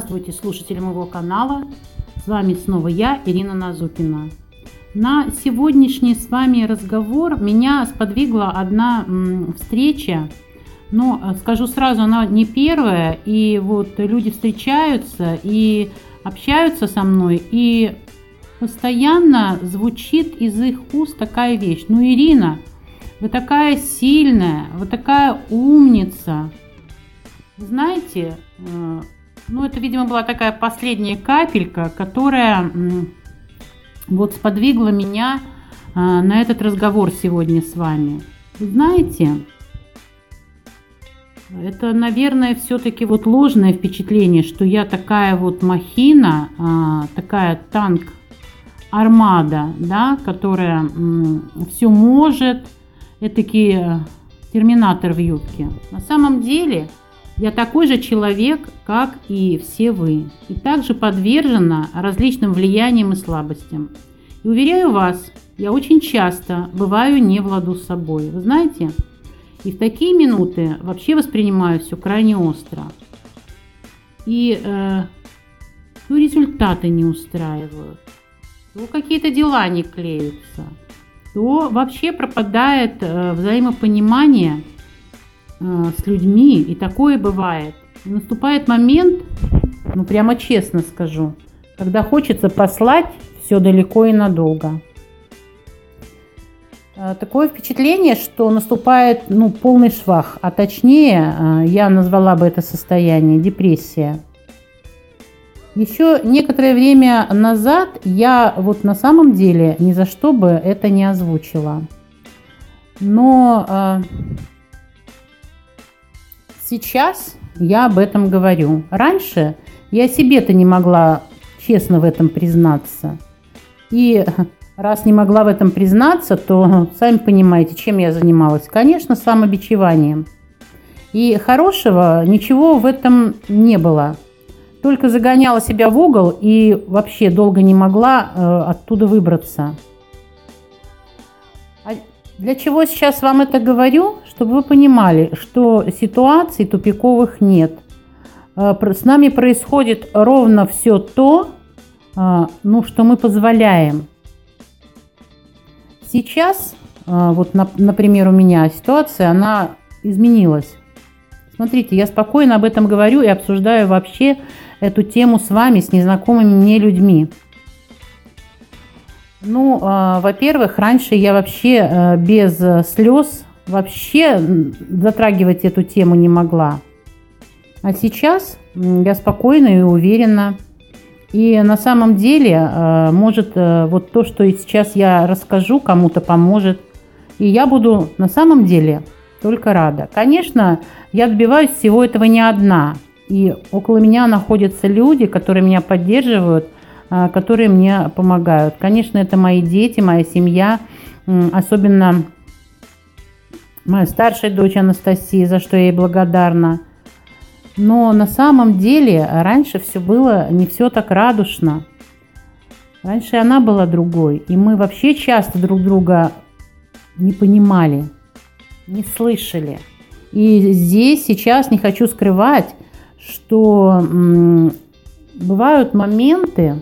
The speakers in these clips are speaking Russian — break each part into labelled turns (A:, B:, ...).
A: Здравствуйте, слушатели моего канала. С вами снова я, Ирина Назукина. На сегодняшний с вами разговор меня сподвигла одна встреча. Но э, скажу сразу, она не первая. И вот люди встречаются и общаются со мной. И постоянно звучит из их уст такая вещь. Ну, Ирина, вы такая сильная, вы такая умница. Знаете, э, ну это, видимо, была такая последняя капелька, которая вот сподвигла меня э, на этот разговор сегодня с вами. знаете, это, наверное, все-таки вот ложное впечатление, что я такая вот махина, а, такая танк армада, да, которая все может, этакий э, терминатор в юбке. На самом деле я такой же человек, как и все вы, и также подвержена различным влияниям и слабостям. И уверяю вас, я очень часто бываю не в ладу с собой. Вы знаете, и в такие минуты вообще воспринимаю все крайне остро. И э, ну, результаты не устраивают, то какие-то дела не клеются – то вообще пропадает э, взаимопонимание с людьми, и такое бывает. И наступает момент, ну прямо честно скажу, когда хочется послать все далеко и надолго. Э, такое впечатление, что наступает ну, полный швах, а точнее, я назвала бы это состояние депрессия – еще некоторое время назад я вот на самом деле ни за что бы это не озвучила. Но э, сейчас я об этом говорю. Раньше я себе-то не могла честно в этом признаться. И раз не могла в этом признаться, то сами понимаете, чем я занималась. Конечно, самобичеванием. И хорошего ничего в этом не было – только загоняла себя в угол и вообще долго не могла э, оттуда выбраться. А для чего сейчас вам это говорю? Чтобы вы понимали, что ситуаций тупиковых нет. Э, с нами происходит ровно все то, э, ну, что мы позволяем. Сейчас, э, вот, на, например, у меня ситуация, она изменилась. Смотрите, я спокойно об этом говорю и обсуждаю вообще эту тему с вами, с незнакомыми мне людьми. Ну, во-первых, раньше я вообще без слез вообще затрагивать эту тему не могла. А сейчас я спокойна и уверена. И на самом деле, э, может, э, вот то, что сейчас я расскажу, кому-то поможет. И я буду на самом деле только рада. Конечно, я добиваюсь всего этого не одна. И около меня находятся люди, которые меня поддерживают, а, которые мне помогают. Конечно, это мои дети, моя семья, особенно моя старшая дочь Анастасия, за что я ей благодарна. Но на самом деле раньше все было не все так радушно. Раньше она была другой, и мы вообще часто друг друга не понимали, не слышали. И здесь сейчас не хочу скрывать, что бывают моменты,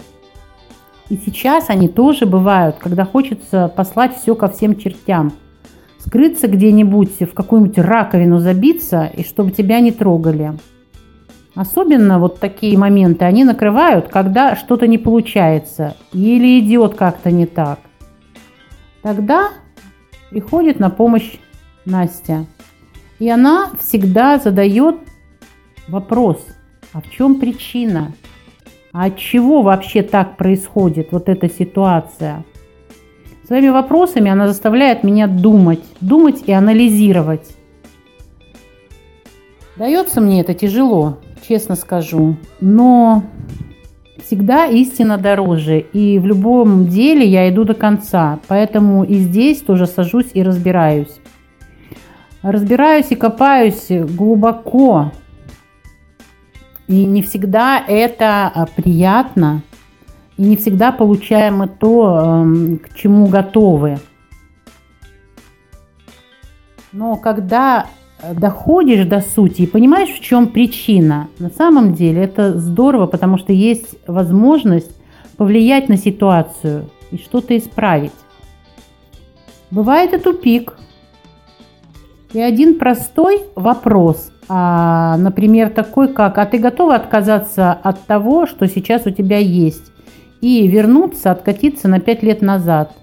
A: и сейчас они тоже бывают, когда хочется послать все ко всем чертям. Скрыться где-нибудь, в какую-нибудь раковину забиться, и чтобы тебя не трогали. Особенно вот такие моменты, они накрывают, когда что-то не получается или идет как-то не так. Тогда приходит на помощь Настя. И она всегда задает вопрос, а в чем причина? А от чего вообще так происходит вот эта ситуация? Своими вопросами она заставляет меня думать, думать и анализировать. Дается мне это тяжело, честно скажу, но всегда истина дороже, и в любом деле я иду до конца, поэтому и здесь тоже сажусь и разбираюсь. Разбираюсь и копаюсь глубоко, и не всегда это а, приятно, и не всегда получаем то, эм, к чему готовы. Но когда доходишь до сути и понимаешь, в чем причина, на самом деле это здорово, потому что есть возможность повлиять на ситуацию и что-то исправить. Бывает и тупик. И один простой вопрос, а, например, такой как, а ты готова отказаться от того, что сейчас у тебя есть, и вернуться, откатиться на пять лет назад?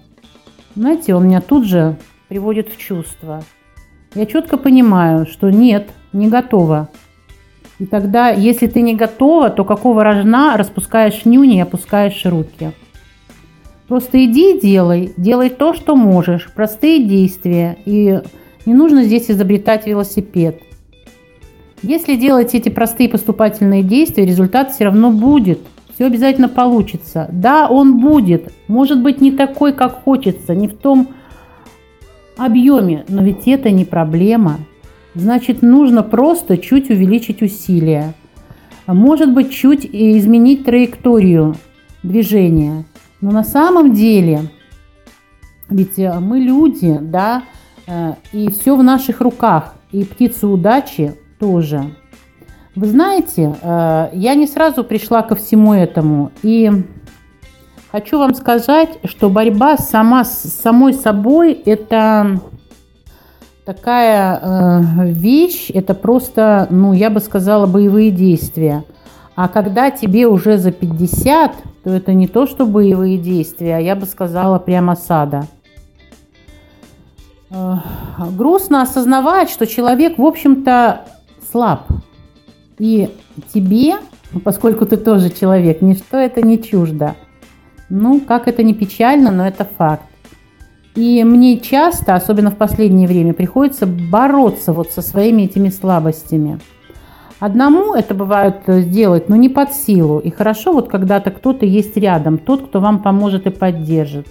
A: Знаете, он меня тут же приводит в чувство. Я четко понимаю, что нет, не готова. И тогда, если ты не готова, то какого рожна распускаешь нюни и опускаешь руки? Просто иди и делай, делай то, что можешь, простые действия, и не нужно здесь изобретать велосипед. Если делать эти простые поступательные действия, результат все равно будет. Все обязательно получится. Да, он будет. Может быть, не такой, как хочется, не в том объеме, но ведь это не проблема. Значит, нужно просто чуть увеличить усилия. Может быть, чуть изменить траекторию движения. Но на самом деле, ведь э, мы люди, да, э, и все в наших руках, и птица удачи тоже. Вы знаете, э, я не сразу пришла ко всему этому, и хочу вам сказать, что борьба сама с самой собой – это такая вещь, это просто, ну, я бы сказала, боевые действия. А когда тебе уже за 50, то это не то, что боевые действия, а я бы сказала прямо осада. Грустно осознавать, что человек, в общем-то, слаб. И тебе, ну, поскольку ты тоже человек, ничто это не чуждо. Ну, как это не печально, но это факт. И мне часто, особенно в последнее время, приходится бороться вот со своими этими слабостями – Одному это бывает э, сделать, но не под силу. И хорошо, вот когда-то кто-то есть рядом, тот, кто вам поможет и поддержит.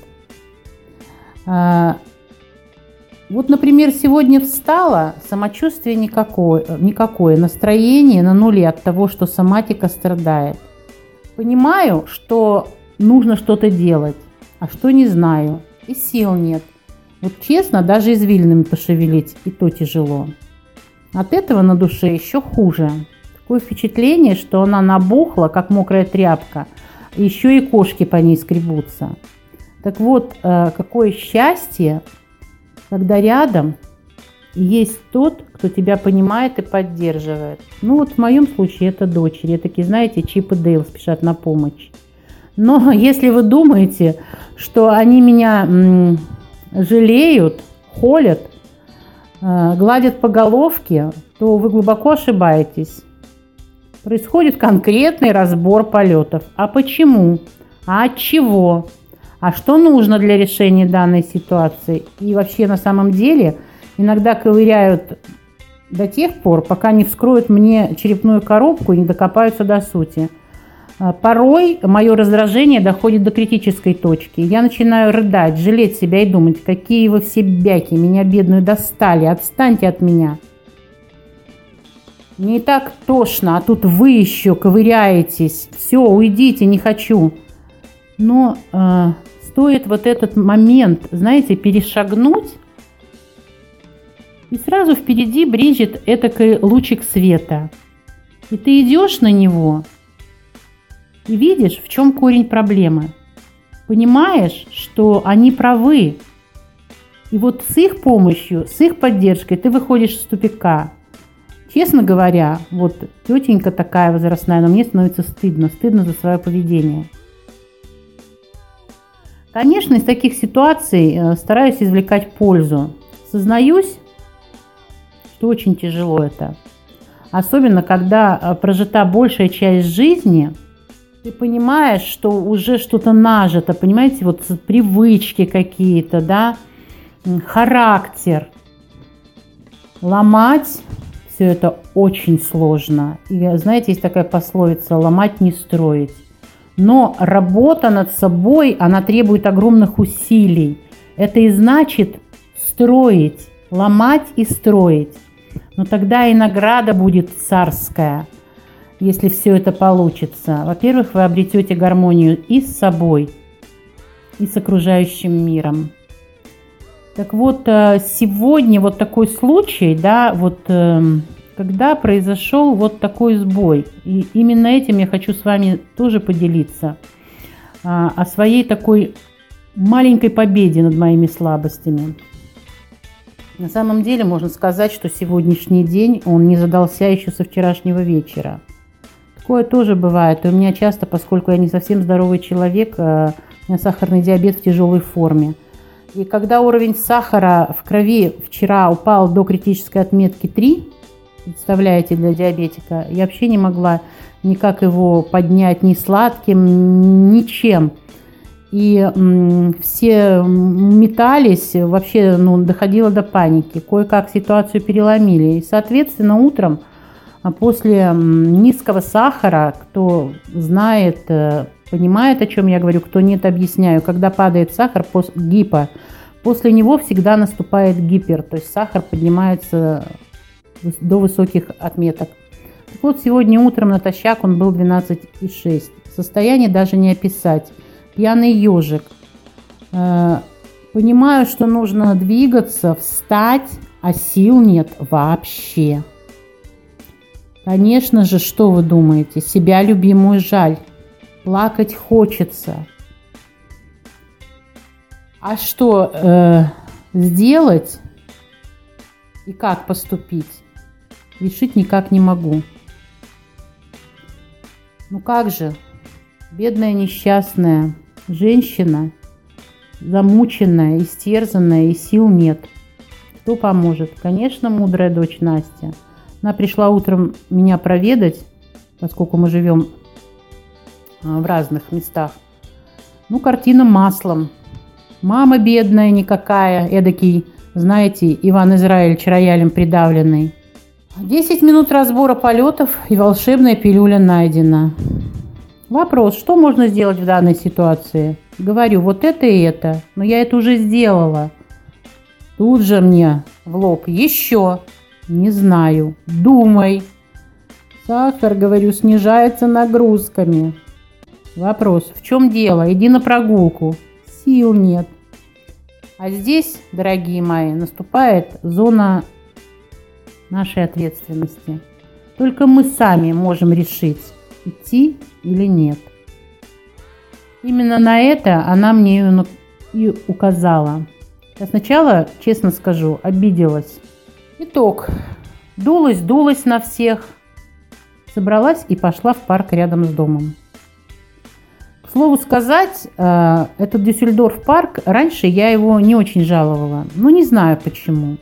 A: Вот, например, сегодня встала, самочувствие никакое, никакое, настроение на нуле от того, что соматика страдает. Понимаю, что нужно что-то делать, а что не знаю, и сил нет. Вот честно, даже извилинами пошевелить, и то тяжело. От этого на душе еще хуже. Такое впечатление, что она набухла, как мокрая тряпка. Еще и кошки по ней скребутся. Так вот, э, какое счастье, когда рядом есть тот, кто тебя понимает и поддерживает. Ну вот в моем случае это дочери. Такие, знаете, Чип и Дейл спешат на помощь. Но если вы думаете, что они меня жалеют, холят, Э, гладят по головке, то вы глубоко ошибаетесь. Происходит конкретный разбор полетов. А почему? А от чего? А что нужно для решения данной ситуации? И вообще на самом деле иногда ковыряют до тех пор, пока не вскроют мне черепную коробку и не докопаются до сути – а, порой мое раздражение доходит до критической точки. Я начинаю рыдать, жалеть себя и думать, какие вы все бяки, меня бедную достали, отстаньте от меня. Не так тошно, а тут вы еще ковыряетесь. Все, уйдите, не хочу. Но э, стоит вот этот момент, знаете, перешагнуть, и сразу впереди брежет этакой лучик света. И ты идешь на него – и видишь, в чем корень проблемы. Понимаешь, что они правы. И вот с их помощью, с их поддержкой ты выходишь из тупика. Честно говоря, вот тетенька такая возрастная, но мне становится стыдно, стыдно за свое поведение. Конечно, из таких ситуаций э, стараюсь извлекать пользу. Сознаюсь, что очень тяжело это. Особенно, когда э, прожита большая часть жизни – ты понимаешь, что уже что-то нажито, понимаете, вот привычки какие-то, да, характер. Ломать все это очень сложно. И знаете, есть такая пословица «ломать не строить». Но работа над собой, она требует огромных усилий. Это и значит строить, ломать и строить. Но тогда и награда будет царская – если все это получится. Во-первых, вы обретете гармонию и с собой, и с окружающим миром. Так вот, э, сегодня вот такой случай, да, вот эм, когда произошел вот такой сбой. И именно этим я хочу с вами тоже поделиться. А, о своей такой маленькой победе над моими слабостями. На самом деле можно сказать, что сегодняшний день он не задался еще со вчерашнего вечера. Такое тоже бывает. И у меня часто, поскольку я не совсем здоровый человек, э, у меня сахарный диабет в тяжелой форме. И когда уровень сахара в крови вчера упал до критической отметки 3, представляете, для диабетика, я вообще не могла никак его поднять ни сладким, ничем. И все метались, вообще ну, доходило до паники. Кое-как ситуацию переломили. И, соответственно, утром а после низкого сахара, кто знает, э, понимает, о чем я говорю, кто нет, объясняю, когда падает сахар, гипо, после него всегда наступает гипер, то есть сахар поднимается до высоких отметок. Так вот, сегодня утром натощак он был 12,6. Состояние даже не описать. Пьяный ежик. Э, понимаю, что нужно двигаться, встать, а сил нет вообще. Конечно же, что вы думаете? Себя любимую жаль. Плакать хочется. А что э, сделать и как поступить? Решить никак не могу. Ну как же, бедная несчастная женщина, замученная, истерзанная, и сил нет. Кто поможет? Конечно, мудрая дочь Настя – она пришла утром меня проведать, поскольку мы живем а, в разных местах. Ну, картина маслом. Мама бедная никакая, эдакий, знаете, Иван Израильевич роялем придавленный. Десять минут разбора полетов и волшебная пилюля найдена. Вопрос, что можно сделать в данной ситуации? Говорю, вот это и это, но я это уже сделала. Тут же мне в лоб еще. Не знаю. Думай. Сахар, говорю, снижается нагрузками. Вопрос, в чем дело? Иди на прогулку. Сил нет. А здесь, дорогие мои, наступает зона нашей ответственности. Только мы сами можем решить, идти или нет. Именно на это она мне и указала. Я сначала, честно скажу, обиделась. Итог. Дулась, дулась на всех. Собралась и пошла в парк рядом с домом. К слову сказать, э, этот Дюссельдорф парк, раньше я его не очень жаловала. Ну, не знаю почему.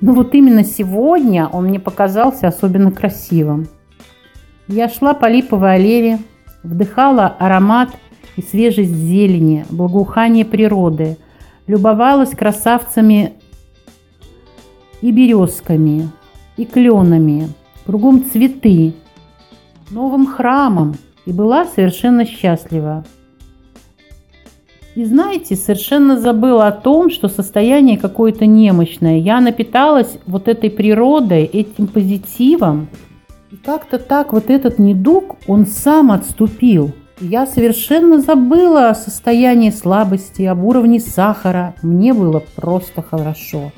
A: Но вот именно сегодня он мне показался особенно красивым. Я шла по липовой аллее, вдыхала аромат и свежесть зелени, благоухание природы, любовалась красавцами и березками, и кленами, кругом цветы, новым храмом, и была совершенно счастлива. И знаете, совершенно забыла о том, что состояние какое-то немощное. Я напиталась вот этой природой, этим позитивом. И как-то так вот этот недуг, он сам отступил. Я совершенно забыла о состоянии слабости, об уровне сахара. Мне было просто хорошо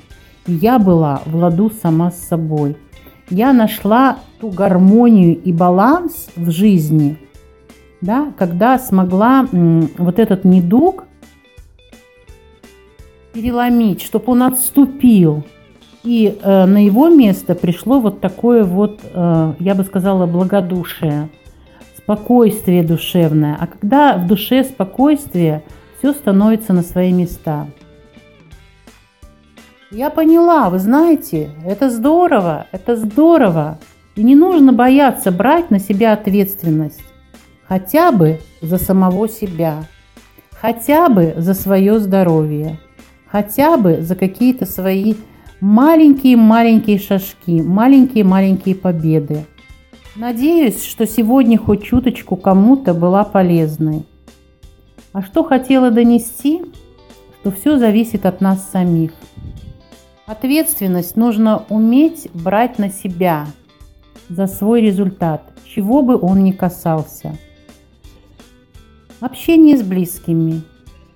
A: я была в ладу сама с собой. Я нашла ту гармонию и баланс в жизни, да, когда смогла вот этот недуг переломить, чтобы он отступил. И э, на его место пришло вот такое вот, э, я бы сказала, благодушие, спокойствие душевное. А когда в душе спокойствие, все становится на свои места – я поняла, вы знаете, это здорово, это здорово. И не нужно бояться брать на себя ответственность. Хотя бы за самого себя. Хотя бы за свое здоровье. Хотя бы за какие-то свои маленькие-маленькие шажки, маленькие-маленькие победы. Надеюсь, что сегодня хоть чуточку кому-то была полезной. А что хотела донести, что все зависит от нас самих – Ответственность нужно уметь брать на себя за свой результат, чего бы он ни касался. Общение с близкими,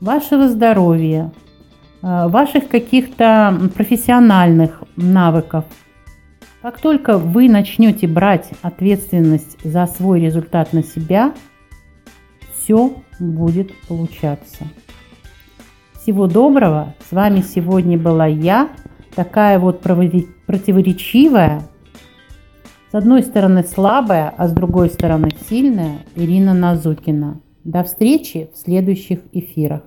A: вашего здоровья, э, ваших каких-то профессиональных навыков. Как только вы начнете брать ответственность за свой результат на себя, все будет получаться. Всего доброго. С вами сегодня была я, такая вот противоречивая, с одной стороны слабая, а с другой стороны сильная Ирина Назукина. До встречи в следующих эфирах.